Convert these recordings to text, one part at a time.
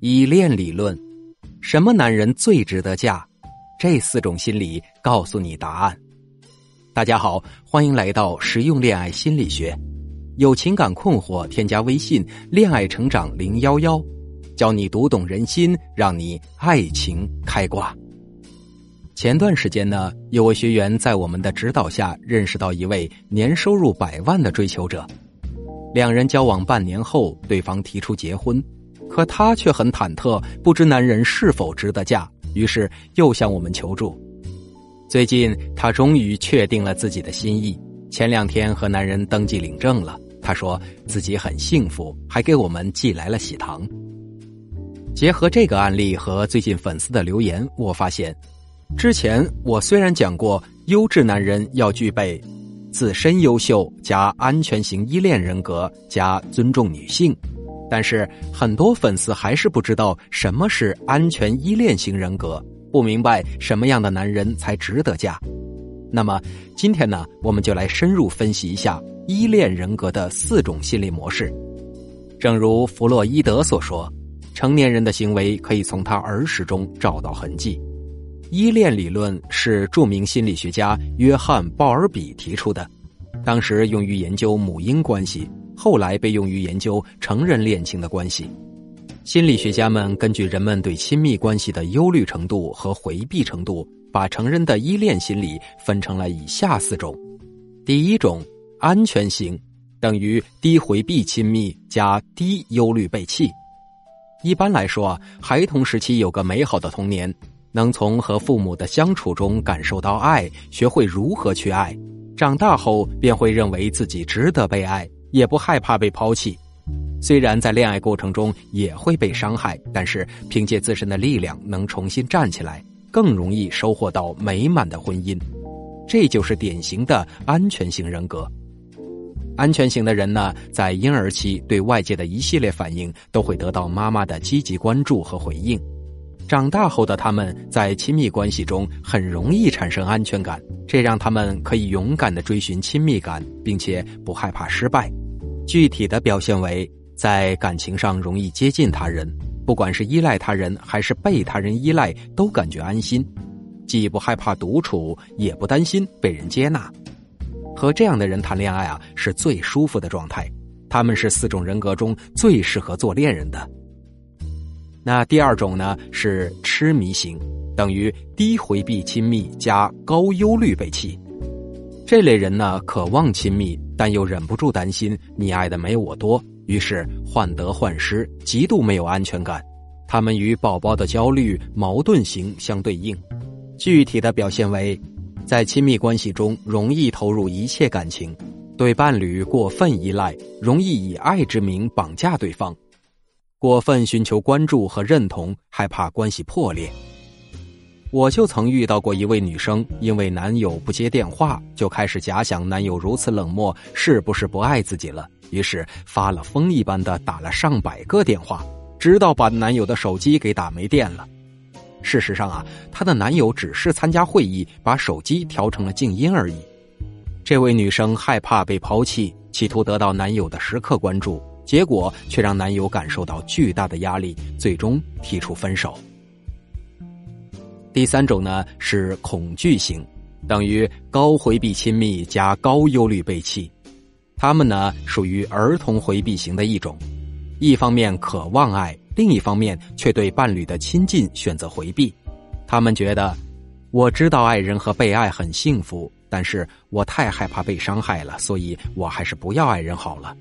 依恋理论，什么男人最值得嫁？这四种心理告诉你答案。大家好，欢迎来到实用恋爱心理学。有情感困惑，添加微信“恋爱成长零幺幺”，教你读懂人心，让你爱情开挂。前段时间呢，有位学员在我们的指导下认识到一位年收入百万的追求者，两人交往半年后，对方提出结婚。可她却很忐忑，不知男人是否值得嫁，于是又向我们求助。最近，她终于确定了自己的心意，前两天和男人登记领证了。她说自己很幸福，还给我们寄来了喜糖。结合这个案例和最近粉丝的留言，我发现，之前我虽然讲过优质男人要具备自身优秀加安全型依恋人格加尊重女性。但是很多粉丝还是不知道什么是安全依恋型人格，不明白什么样的男人才值得嫁。那么今天呢，我们就来深入分析一下依恋人格的四种心理模式。正如弗洛伊德所说，成年人的行为可以从他儿时中找到痕迹。依恋理论是著名心理学家约翰·鲍尔比提出的，当时用于研究母婴关系。后来被用于研究成人恋情的关系。心理学家们根据人们对亲密关系的忧虑程度和回避程度，把成人的依恋心理分成了以下四种：第一种，安全型，等于低回避亲密加低忧虑被弃。一般来说，孩童时期有个美好的童年，能从和父母的相处中感受到爱，学会如何去爱，长大后便会认为自己值得被爱。也不害怕被抛弃，虽然在恋爱过程中也会被伤害，但是凭借自身的力量能重新站起来，更容易收获到美满的婚姻。这就是典型的安全型人格。安全型的人呢，在婴儿期对外界的一系列反应都会得到妈妈的积极关注和回应。长大后的他们在亲密关系中很容易产生安全感，这让他们可以勇敢的追寻亲密感，并且不害怕失败。具体的表现为在感情上容易接近他人，不管是依赖他人还是被他人依赖，都感觉安心，既不害怕独处，也不担心被人接纳。和这样的人谈恋爱啊，是最舒服的状态。他们是四种人格中最适合做恋人的。那第二种呢是痴迷型，等于低回避亲密加高忧虑被弃。这类人呢渴望亲密，但又忍不住担心你爱的没我多，于是患得患失，极度没有安全感。他们与宝宝的焦虑矛盾型相对应，具体的表现为，在亲密关系中容易投入一切感情，对伴侣过分依赖，容易以爱之名绑架对方。过分寻求关注和认同，害怕关系破裂。我就曾遇到过一位女生，因为男友不接电话，就开始假想男友如此冷漠，是不是不爱自己了？于是发了疯一般的打了上百个电话，直到把男友的手机给打没电了。事实上啊，她的男友只是参加会议，把手机调成了静音而已。这位女生害怕被抛弃，企图得到男友的时刻关注。结果却让男友感受到巨大的压力，最终提出分手。第三种呢是恐惧型，等于高回避亲密加高忧虑被弃。他们呢属于儿童回避型的一种，一方面渴望爱，另一方面却对伴侣的亲近选择回避。他们觉得，我知道爱人和被爱很幸福，但是我太害怕被伤害了，所以我还是不要爱人好了。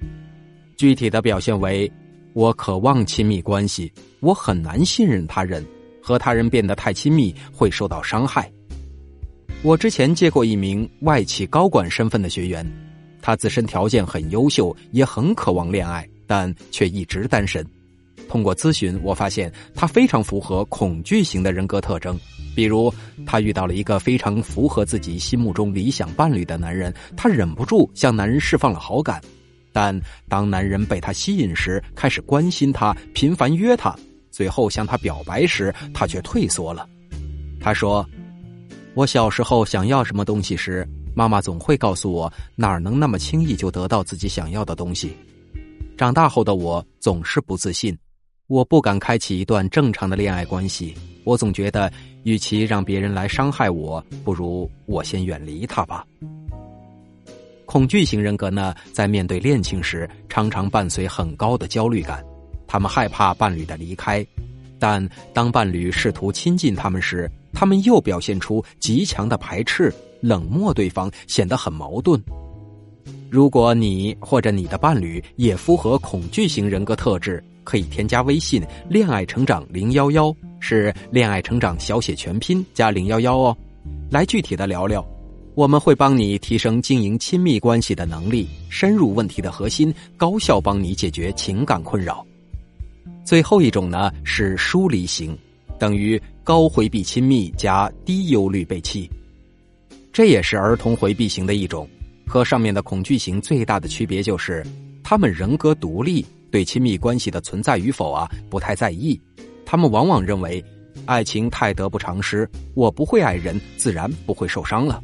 具体的表现为：我渴望亲密关系，我很难信任他人，和他人变得太亲密会受到伤害。我之前接过一名外企高管身份的学员，他自身条件很优秀，也很渴望恋爱，但却一直单身。通过咨询，我发现他非常符合恐惧型的人格特征，比如他遇到了一个非常符合自己心目中理想伴侣的男人，他忍不住向男人释放了好感。但当男人被她吸引时，开始关心她，频繁约她，最后向她表白时，她却退缩了。她说：“我小时候想要什么东西时，妈妈总会告诉我哪能那么轻易就得到自己想要的东西。长大后的我总是不自信，我不敢开启一段正常的恋爱关系，我总觉得，与其让别人来伤害我，不如我先远离他吧。恐惧型人格呢，在面对恋情时，常常伴随很高的焦虑感，他们害怕伴侣的离开，但当伴侣试图亲近他们时，他们又表现出极强的排斥、冷漠对方，显得很矛盾。如果你或者你的伴侣也符合恐惧型人格特质，可以添加微信“恋爱成长零幺幺”，是“恋爱成长”小写全拼加零幺幺哦，来具体的聊聊，我们会帮你提升经营亲密关系的能力，深入问题的核心，高效帮你解决情感困扰。最后一种呢是疏离型，等于高回避亲密加低忧虑被弃，这也是儿童回避型的一种，和上面的恐惧型最大的区别就是，他们人格独立。对亲密关系的存在与否啊，不太在意。他们往往认为，爱情太得不偿失，我不会爱人，自然不会受伤了。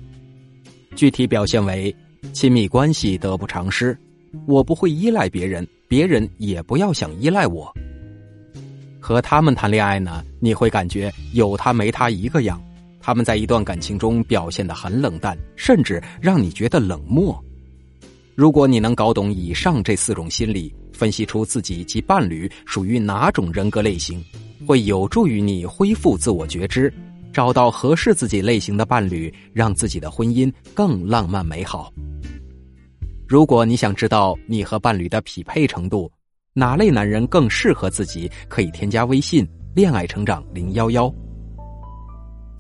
具体表现为：亲密关系得不偿失，我不会依赖别人，别人也不要想依赖我。和他们谈恋爱呢，你会感觉有他没他一个样。他们在一段感情中表现得很冷淡，甚至让你觉得冷漠。如果你能搞懂以上这四种心理，分析出自己及伴侣属于哪种人格类型，会有助于你恢复自我觉知，找到合适自己类型的伴侣，让自己的婚姻更浪漫美好。如果你想知道你和伴侣的匹配程度，哪类男人更适合自己，可以添加微信“恋爱成长零幺幺”。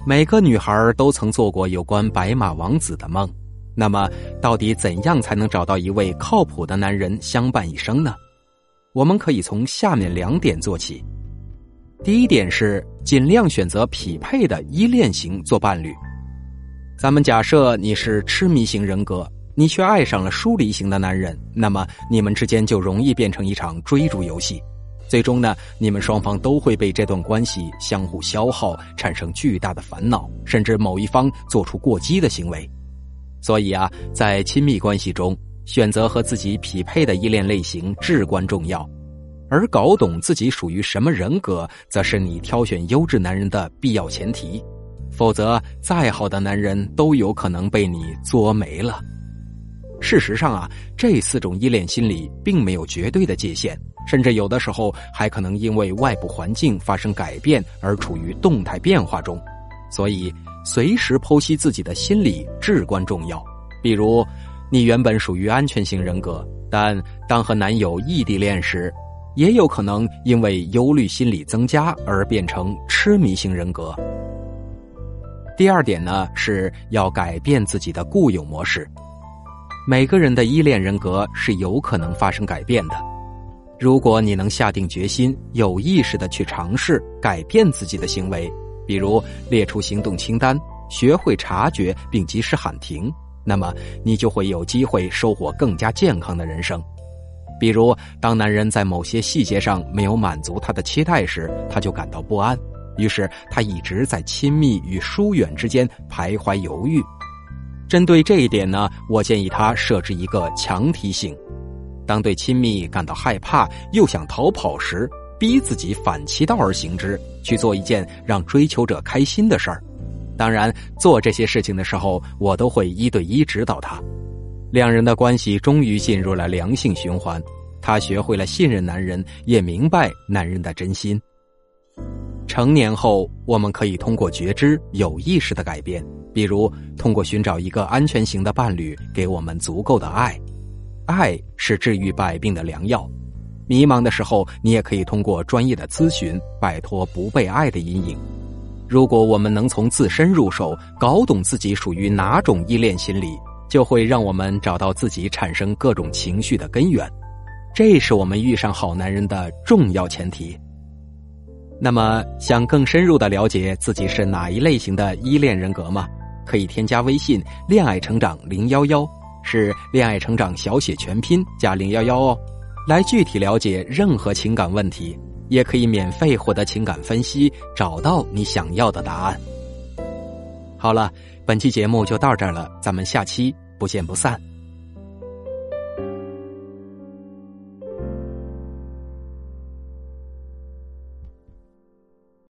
每个女孩都曾做过有关白马王子的梦，那么到底怎样才能找到一位靠谱的男人相伴一生呢？我们可以从下面两点做起。第一点是尽量选择匹配的依恋型做伴侣。咱们假设你是痴迷型人格，你却爱上了疏离型的男人，那么你们之间就容易变成一场追逐游戏。最终呢，你们双方都会被这段关系相互消耗，产生巨大的烦恼，甚至某一方做出过激的行为。所以啊，在亲密关系中。选择和自己匹配的依恋类型至关重要，而搞懂自己属于什么人格，则是你挑选优质男人的必要前提。否则，再好的男人都有可能被你作没了。事实上啊，这四种依恋心理并没有绝对的界限，甚至有的时候还可能因为外部环境发生改变而处于动态变化中。所以，随时剖析自己的心理至关重要。比如。你原本属于安全型人格，但当和男友异地恋时，也有可能因为忧虑心理增加而变成痴迷型人格。第二点呢，是要改变自己的固有模式。每个人的依恋人格是有可能发生改变的，如果你能下定决心，有意识的去尝试改变自己的行为，比如列出行动清单，学会察觉并及时喊停。那么你就会有机会收获更加健康的人生。比如，当男人在某些细节上没有满足他的期待时，他就感到不安，于是他一直在亲密与疏远之间徘徊犹豫。针对这一点呢，我建议他设置一个强提醒：当对亲密感到害怕又想逃跑时，逼自己反其道而行之，去做一件让追求者开心的事儿。当然，做这些事情的时候，我都会一对一指导他。两人的关系终于进入了良性循环，他学会了信任男人，也明白男人的真心。成年后，我们可以通过觉知、有意识的改变，比如通过寻找一个安全型的伴侣，给我们足够的爱。爱是治愈百病的良药。迷茫的时候，你也可以通过专业的咨询，摆脱不被爱的阴影。如果我们能从自身入手，搞懂自己属于哪种依恋心理，就会让我们找到自己产生各种情绪的根源，这是我们遇上好男人的重要前提。那么，想更深入的了解自己是哪一类型的依恋人格吗？可以添加微信“恋爱成长零幺幺”，是“恋爱成长”小写全拼加零幺幺哦，来具体了解任何情感问题。也可以免费获得情感分析，找到你想要的答案。好了，本期节目就到这儿了，咱们下期不见不散。